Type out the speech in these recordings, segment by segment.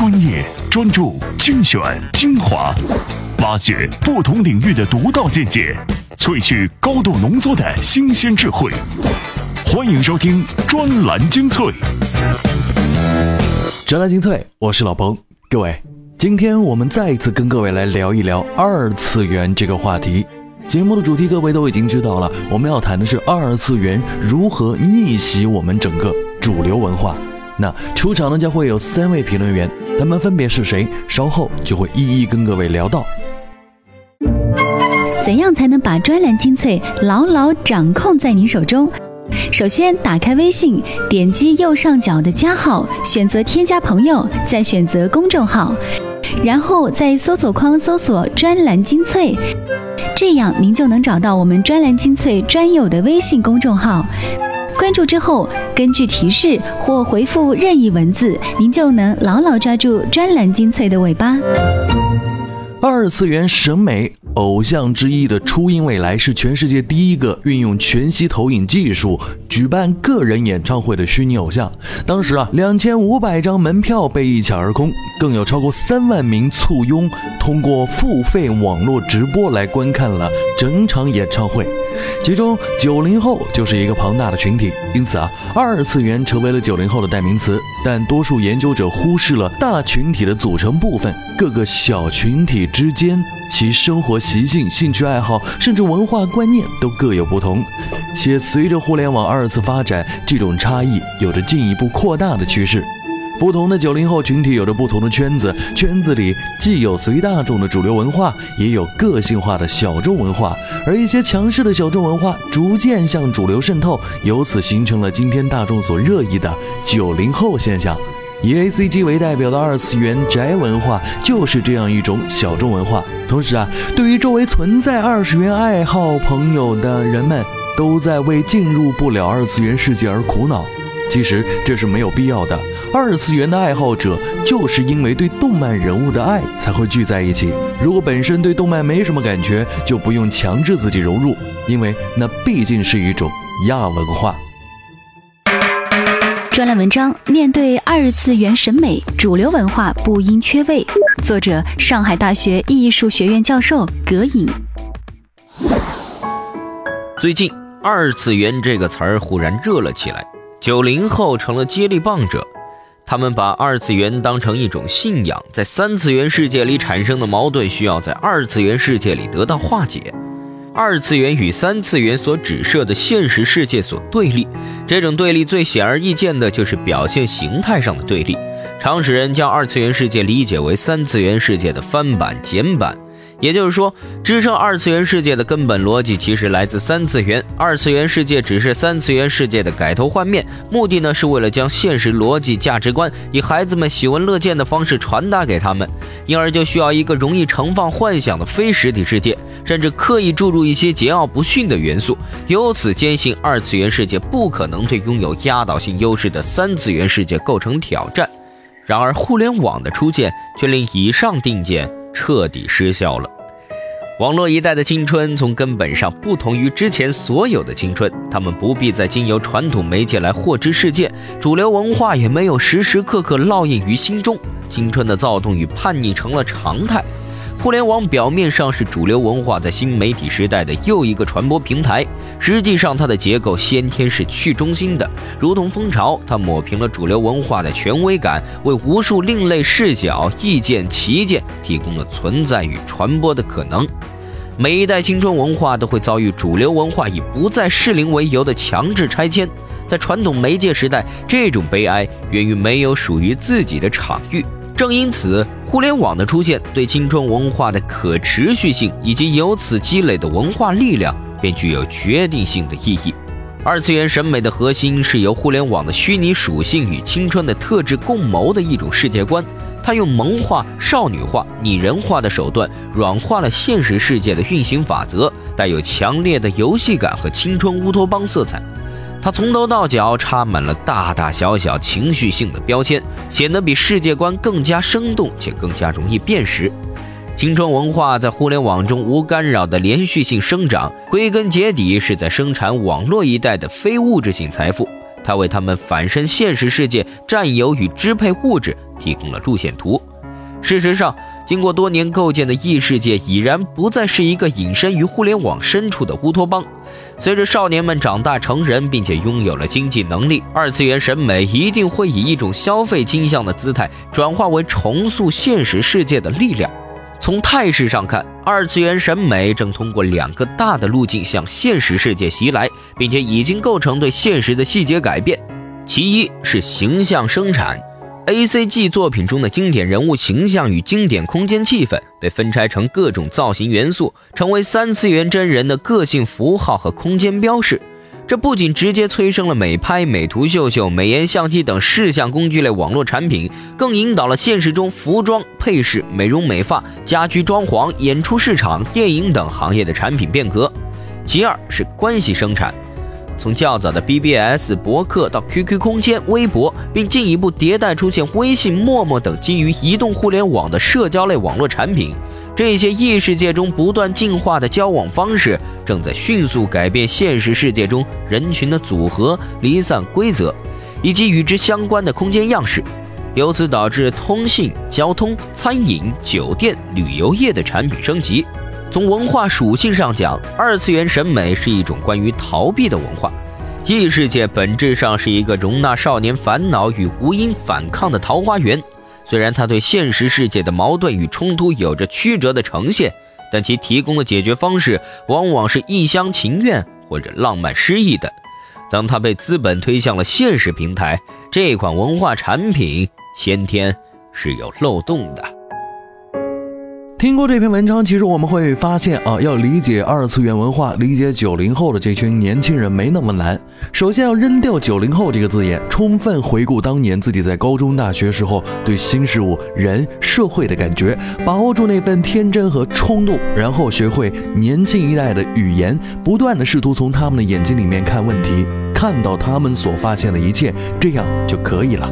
专业、专注、精选、精华，挖掘不同领域的独到见解，萃取高度浓缩的新鲜智慧。欢迎收听专栏精粹。专栏精粹，我是老彭。各位，今天我们再一次跟各位来聊一聊二次元这个话题。节目的主题各位都已经知道了，我们要谈的是二次元如何逆袭我们整个主流文化。那出场呢将会有三位评论员，他们分别是谁？稍后就会一一跟各位聊到。怎样才能把专栏精粹牢牢掌控在您手中？首先，打开微信，点击右上角的加号，选择添加朋友，再选择公众号，然后在搜索框搜索“专栏精粹”，这样您就能找到我们专栏精粹专有的微信公众号。关注之后，根据提示或回复任意文字，您就能牢牢抓住专栏精粹的尾巴。二次元审美偶像之一的初音未来是全世界第一个运用全息投影技术举办个人演唱会的虚拟偶像。当时啊，两千五百张门票被一抢而空，更有超过三万名簇拥通过付费网络直播来观看了整场演唱会。其中九零后就是一个庞大的群体，因此啊，二次元成为了九零后的代名词。但多数研究者忽视了大群体的组成部分，各个小群体之间，其生活习性、兴趣爱好，甚至文化观念都各有不同。且随着互联网二次发展，这种差异有着进一步扩大的趋势。不同的九零后群体有着不同的圈子，圈子里既有随大众的主流文化，也有个性化的小众文化，而一些强势的小众文化逐渐向主流渗透，由此形成了今天大众所热议的九零后现象。以 A C G 为代表的二次元宅文化就是这样一种小众文化。同时啊，对于周围存在二次元爱好朋友的人们，都在为进入不了二次元世界而苦恼。其实这是没有必要的。二次元的爱好者就是因为对动漫人物的爱才会聚在一起。如果本身对动漫没什么感觉，就不用强制自己融入，因为那毕竟是一种亚文化。专栏文章：面对二次元审美，主流文化不应缺位。作者：上海大学艺术学院教授葛颖。最近，二次元这个词儿忽然热了起来。九零后成了接力棒者，他们把二次元当成一种信仰，在三次元世界里产生的矛盾需要在二次元世界里得到化解。二次元与三次元所指涉的现实世界所对立，这种对立最显而易见的就是表现形态上的对立。常识人将二次元世界理解为三次元世界的翻版、简版。也就是说，支撑二次元世界的根本逻辑其实来自三次元，二次元世界只是三次元世界的改头换面，目的呢是为了将现实逻辑、价值观以孩子们喜闻乐见的方式传达给他们，因而就需要一个容易盛放幻想的非实体世界，甚至刻意注入一些桀骜不驯的元素，由此坚信二次元世界不可能对拥有压倒性优势的三次元世界构成挑战。然而，互联网的出现却令以上定见。彻底失效了。网络一代的青春从根本上不同于之前所有的青春，他们不必再经由传统媒介来获知世界，主流文化也没有时时刻刻烙印于心中，青春的躁动与叛逆成了常态。互联网表面上是主流文化在新媒体时代的又一个传播平台，实际上它的结构先天是去中心的，如同蜂巢，它抹平了主流文化的权威感，为无数另类视角、意见、旗舰提供了存在与传播的可能。每一代青春文化都会遭遇主流文化以不再适龄为由的强制拆迁，在传统媒介时代，这种悲哀源于没有属于自己的场域。正因此，互联网的出现对青春文化的可持续性以及由此积累的文化力量，便具有决定性的意义。二次元审美的核心是由互联网的虚拟属性与青春的特质共谋的一种世界观，它用萌化、少女化、拟人化的手段，软化了现实世界的运行法则，带有强烈的游戏感和青春乌托邦色彩。它从头到脚插满了大大小小情绪性的标签，显得比世界观更加生动且更加容易辨识。青春文化在互联网中无干扰的连续性生长，归根结底是在生产网络一代的非物质性财富。它为他们反身现实世界占有与支配物质提供了路线图。事实上，经过多年构建的异世界已然不再是一个隐身于互联网深处的乌托邦。随着少年们长大成人，并且拥有了经济能力，二次元审美一定会以一种消费倾向的姿态转化为重塑现实世界的力量。从态势上看，二次元审美正通过两个大的路径向现实世界袭来，并且已经构成对现实的细节改变。其一是形象生产。A C G 作品中的经典人物形象与经典空间气氛被分拆成各种造型元素，成为三次元真人的个性符号和空间标识。这不仅直接催生了美拍、美图秀秀、美颜相机等视像工具类网络产品，更引导了现实中服装、配饰、美容美发、家居装潢、演出市场、电影等行业的产品变革。其二是关系生产。从较早的 BBS 博客到 QQ 空间、微博，并进一步迭代出现微信、陌陌等基于移动互联网的社交类网络产品，这些异世界中不断进化的交往方式，正在迅速改变现实世界中人群的组合、离散规则，以及与之相关的空间样式，由此导致通信、交通、餐饮、酒店、旅游业的产品升级。从文化属性上讲，二次元审美是一种关于逃避的文化。异世界本质上是一个容纳少年烦恼与无因反抗的桃花源。虽然它对现实世界的矛盾与冲突有着曲折的呈现，但其提供的解决方式往往是一厢情愿或者浪漫诗意的。当它被资本推向了现实平台，这款文化产品先天是有漏洞的。听过这篇文章，其实我们会发现啊，要理解二次元文化，理解九零后的这群年轻人没那么难。首先要扔掉“九零后”这个字眼，充分回顾当年自己在高中、大学时候对新事物、人、社会的感觉，把握住那份天真和冲动，然后学会年轻一代的语言，不断的试图从他们的眼睛里面看问题，看到他们所发现的一切，这样就可以了。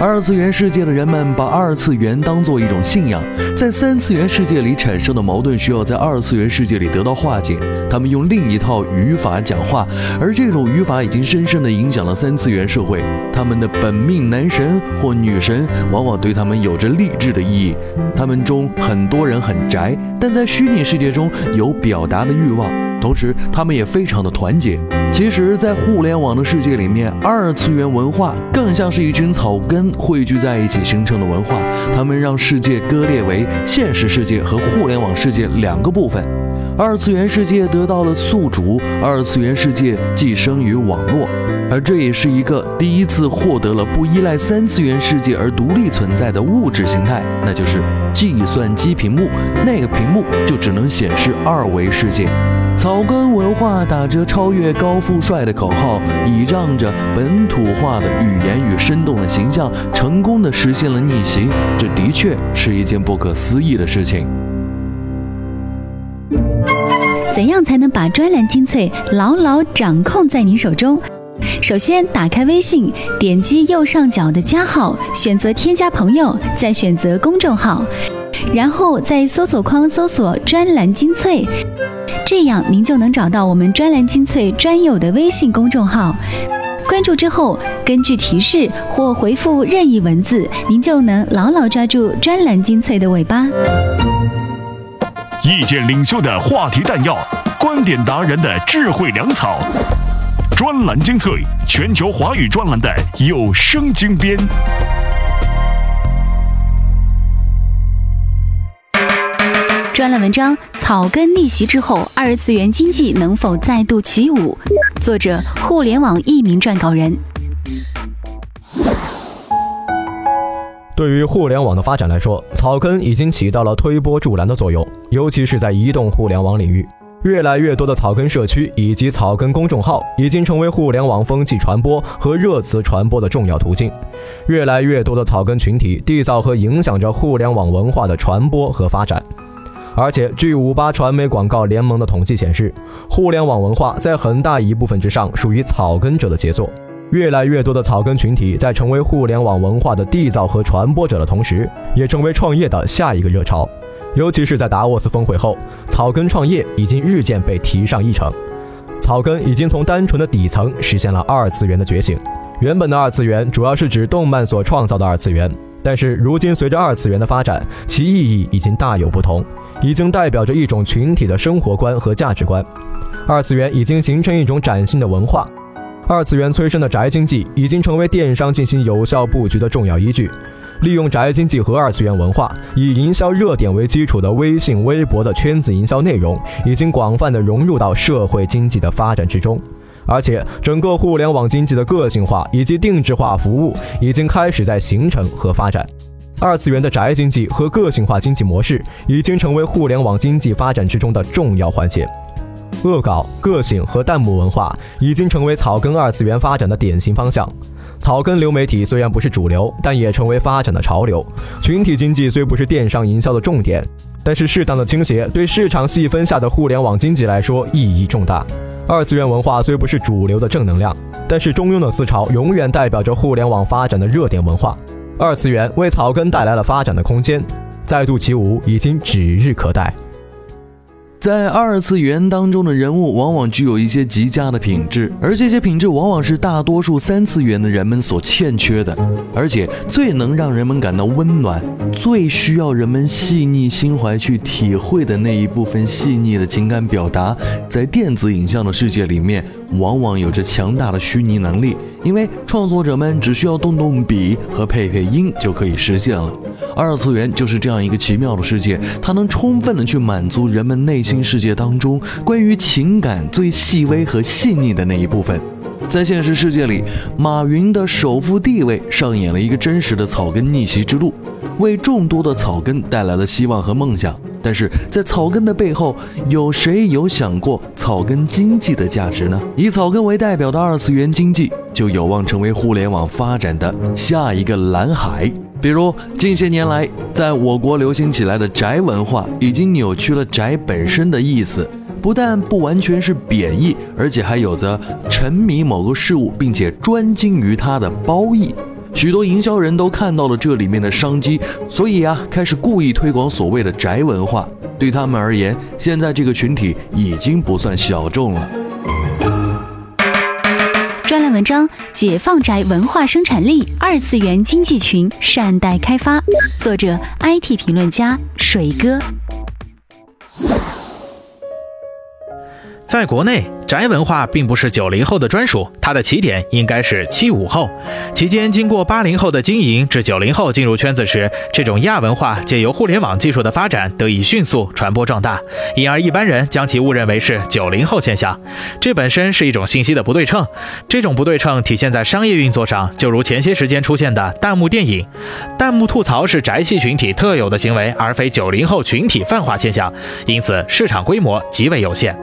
二次元世界的人们把二次元当做一种信仰，在三次元世界里产生的矛盾需要在二次元世界里得到化解。他们用另一套语法讲话，而这种语法已经深深地影响了三次元社会。他们的本命男神或女神往往对他们有着励志的意义。他们中很多人很宅，但在虚拟世界中有表达的欲望，同时他们也非常的团结。其实，在互联网的世界里面，二次元文化更像是一群草根汇聚在一起形成的文化。他们让世界割裂为现实世界和互联网世界两个部分。二次元世界得到了宿主，二次元世界寄生于网络，而这也是一个第一次获得了不依赖三次元世界而独立存在的物质形态，那就是计算机屏幕。那个屏幕就只能显示二维世界。草根文化打着超越高富帅的口号，倚仗着本土化的语言与生动的形象，成功的实现了逆袭。这的确是一件不可思议的事情。怎样才能把专栏精粹牢牢掌控在您手中？首先，打开微信，点击右上角的加号，选择添加朋友，再选择公众号，然后在搜索框搜索“专栏精粹”。这样，您就能找到我们专栏精粹专有的微信公众号。关注之后，根据提示或回复任意文字，您就能牢牢抓住专栏精粹的尾巴。意见领袖的话题弹药，观点达人的智慧粮草，专栏精粹，全球华语专栏的有声精编。专栏文章《草根逆袭之后，二次元经济能否再度起舞》，作者：互联网一名撰稿人。对于互联网的发展来说，草根已经起到了推波助澜的作用，尤其是在移动互联网领域，越来越多的草根社区以及草根公众号已经成为互联网风气传播和热词传播的重要途径。越来越多的草根群体缔造和影响着互联网文化的传播和发展。而且，据五八传媒广告联盟的统计显示，互联网文化在很大一部分之上属于草根者的杰作。越来越多的草根群体在成为互联网文化的缔造和传播者的同时，也成为创业的下一个热潮。尤其是在达沃斯峰会后，草根创业已经日渐被提上议程。草根已经从单纯的底层实现了二次元的觉醒。原本的二次元主要是指动漫所创造的二次元。但是如今随着二次元的发展，其意义已经大有不同，已经代表着一种群体的生活观和价值观。二次元已经形成一种崭新的文化，二次元催生的宅经济已经成为电商进行有效布局的重要依据。利用宅经济和二次元文化，以营销热点为基础的微信、微博的圈子营销内容，已经广泛的融入到社会经济的发展之中。而且，整个互联网经济的个性化以及定制化服务已经开始在形成和发展。二次元的宅经济和个性化经济模式已经成为互联网经济发展之中的重要环节。恶搞、个性和弹幕文化已经成为草根二次元发展的典型方向。草根流媒体虽然不是主流，但也成为发展的潮流。群体经济虽不是电商营销的重点，但是适当的倾斜对市场细分下的互联网经济来说意义重大。二次元文化虽不是主流的正能量，但是中庸的思潮永远代表着互联网发展的热点文化。二次元为草根带来了发展的空间，再度起舞已经指日可待。在二次元当中的人物往往具有一些极佳的品质，而这些品质往往是大多数三次元的人们所欠缺的，而且最能让人们感到温暖、最需要人们细腻心怀去体会的那一部分细腻的情感表达，在电子影像的世界里面，往往有着强大的虚拟能力，因为创作者们只需要动动笔和配配音就可以实现了。二次元就是这样一个奇妙的世界，它能充分的去满足人们内心世界当中关于情感最细微和细腻的那一部分。在现实世界里，马云的首富地位上演了一个真实的草根逆袭之路，为众多的草根带来了希望和梦想。但是在草根的背后，有谁有想过草根经济的价值呢？以草根为代表的二次元经济，就有望成为互联网发展的下一个蓝海。比如近些年来，在我国流行起来的宅文化，已经扭曲了宅本身的意思，不但不完全是贬义，而且还有着沉迷某个事物并且专精于它的褒义。许多营销人都看到了这里面的商机，所以啊，开始故意推广所谓的宅文化。对他们而言，现在这个群体已经不算小众了。专栏文章：解放宅文化生产力，二次元经济群善待开发。作者：IT 评论家水哥。在国内，宅文化并不是九零后的专属，它的起点应该是七五后。期间经过八零后的经营，至九零后进入圈子时，这种亚文化借由互联网技术的发展得以迅速传播壮大，因而一般人将其误认为是九零后现象。这本身是一种信息的不对称，这种不对称体现在商业运作上，就如前些时间出现的弹幕电影。弹幕吐槽是宅系群体特有的行为，而非九零后群体泛化现象，因此市场规模极为有限。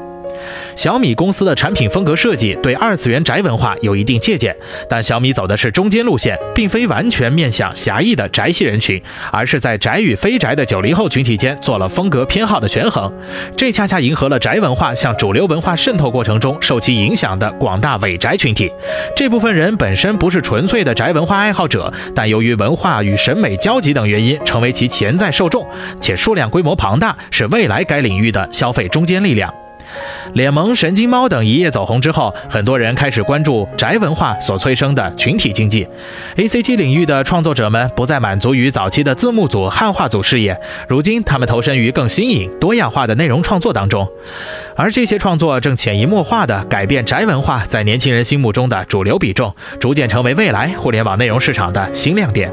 小米公司的产品风格设计对二次元宅文化有一定借鉴，但小米走的是中间路线，并非完全面向狭义的宅系人群，而是在宅与非宅的九零后群体间做了风格偏好的权衡。这恰恰迎合了宅文化向主流文化渗透过程中受其影响的广大伪宅群体。这部分人本身不是纯粹的宅文化爱好者，但由于文化与审美交集等原因，成为其潜在受众，且数量规模庞大，是未来该领域的消费中坚力量。脸萌、神经猫等一夜走红之后，很多人开始关注宅文化所催生的群体经济。A C G 领域的创作者们不再满足于早期的字幕组、汉化组事业，如今他们投身于更新颖、多样化的内容创作当中，而这些创作正潜移默化地改变宅文化在年轻人心目中的主流比重，逐渐成为未来互联网内容市场的新亮点。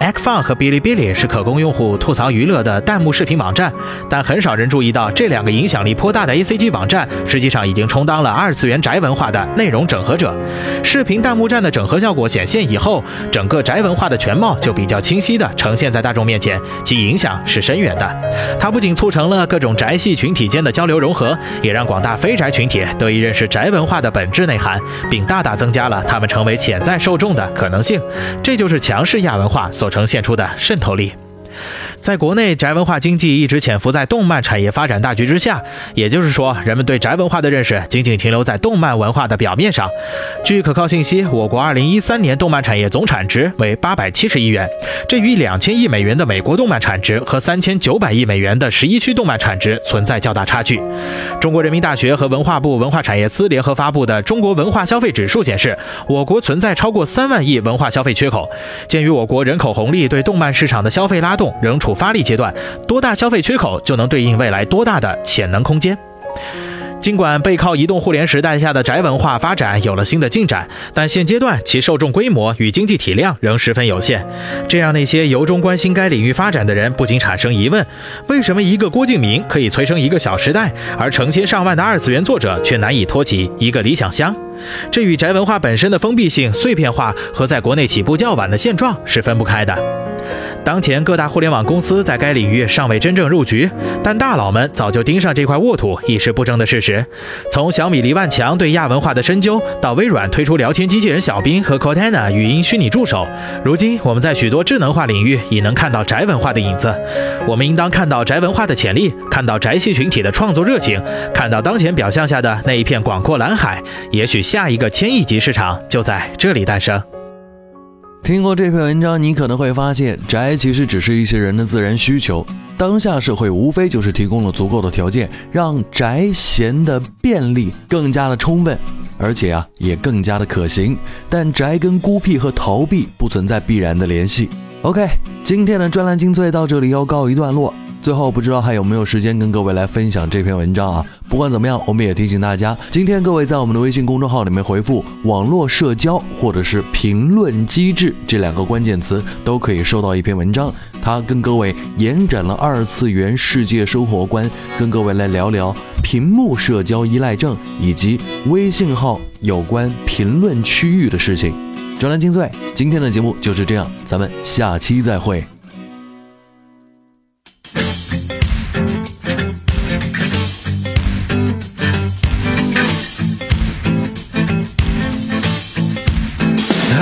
Xfun 和哔哩哔哩是可供用户吐槽娱乐的弹幕视频网站，但很少人注意到这两个影响力颇大的 ACG 网站，实际上已经充当了二次元宅文化的内容整合者。视频弹幕站的整合效果显现以后，整个宅文化的全貌就比较清晰地呈现在大众面前，其影响是深远的。它不仅促成了各种宅系群体间的交流融合，也让广大非宅群体得以认识宅文化的本质内涵，并大大增加了他们成为潜在受众的可能性。这就是强势亚文化所。呈现出的渗透力。在国内，宅文化经济一直潜伏在动漫产业发展大局之下，也就是说，人们对宅文化的认识仅仅停留在动漫文化的表面上。据可靠信息，我国2013年动漫产业总产值为870亿元，这与2000亿美元的美国动漫产值和3900亿美元的十一区动漫产值存在较大差距。中国人民大学和文化部文化产业司联合发布的《中国文化消费指数》显示，我国存在超过3万亿文化消费缺口。鉴于我国人口红利对动漫市场的消费拉动仍处发力阶段，多大消费缺口就能对应未来多大的潜能空间。尽管背靠移动互联时代下的宅文化发展有了新的进展，但现阶段其受众规模与经济体量仍十分有限。这让那些由衷关心该领域发展的人不禁产生疑问：为什么一个郭敬明可以催生一个小时代，而成千上万的二次元作者却难以托起一个理想乡？这与宅文化本身的封闭性、碎片化和在国内起步较晚的现状是分不开的。当前各大互联网公司在该领域尚未真正入局，但大佬们早就盯上这块沃土已是不争的事实。从小米黎万强对亚文化的深究，到微软推出聊天机器人小冰和 Cortana 语音虚拟助手，如今我们在许多智能化领域已能看到宅文化的影子。我们应当看到宅文化的潜力，看到宅系群体的创作热情，看到当前表象下的那一片广阔蓝海。也许下一个千亿级市场就在这里诞生。听过这篇文章，你可能会发现，宅其实只是一些人的自然需求。当下社会无非就是提供了足够的条件，让宅闲的便利更加的充分，而且啊，也更加的可行。但宅跟孤僻和逃避不存在必然的联系。OK，今天的专栏精粹到这里要告一段落。最后，不知道还有没有时间跟各位来分享这篇文章啊？不管怎么样，我们也提醒大家，今天各位在我们的微信公众号里面回复“网络社交”或者是“评论机制”这两个关键词，都可以收到一篇文章。它跟各位延展了二次元世界生活观，跟各位来聊聊屏幕社交依赖症以及微信号有关评论区域的事情。专栏精粹，今天的节目就是这样，咱们下期再会。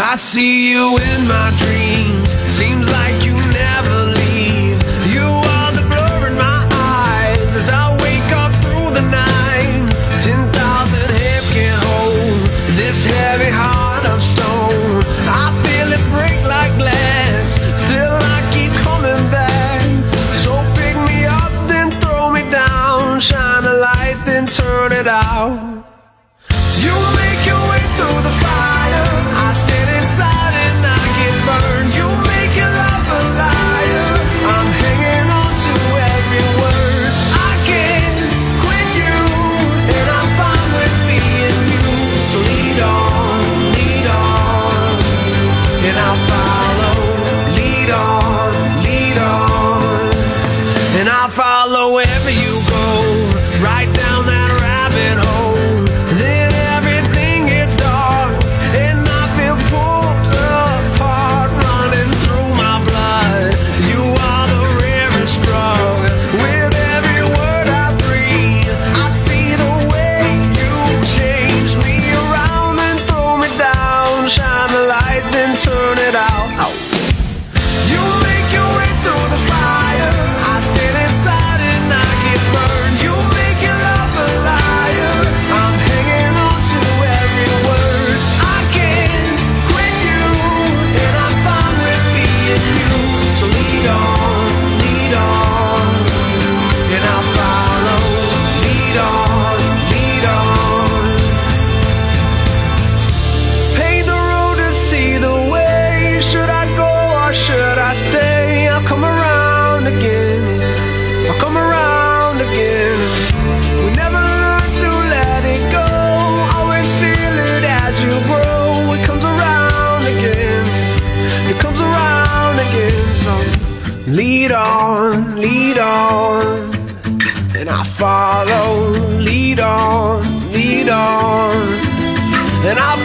I see you in my dreams. Seems like And I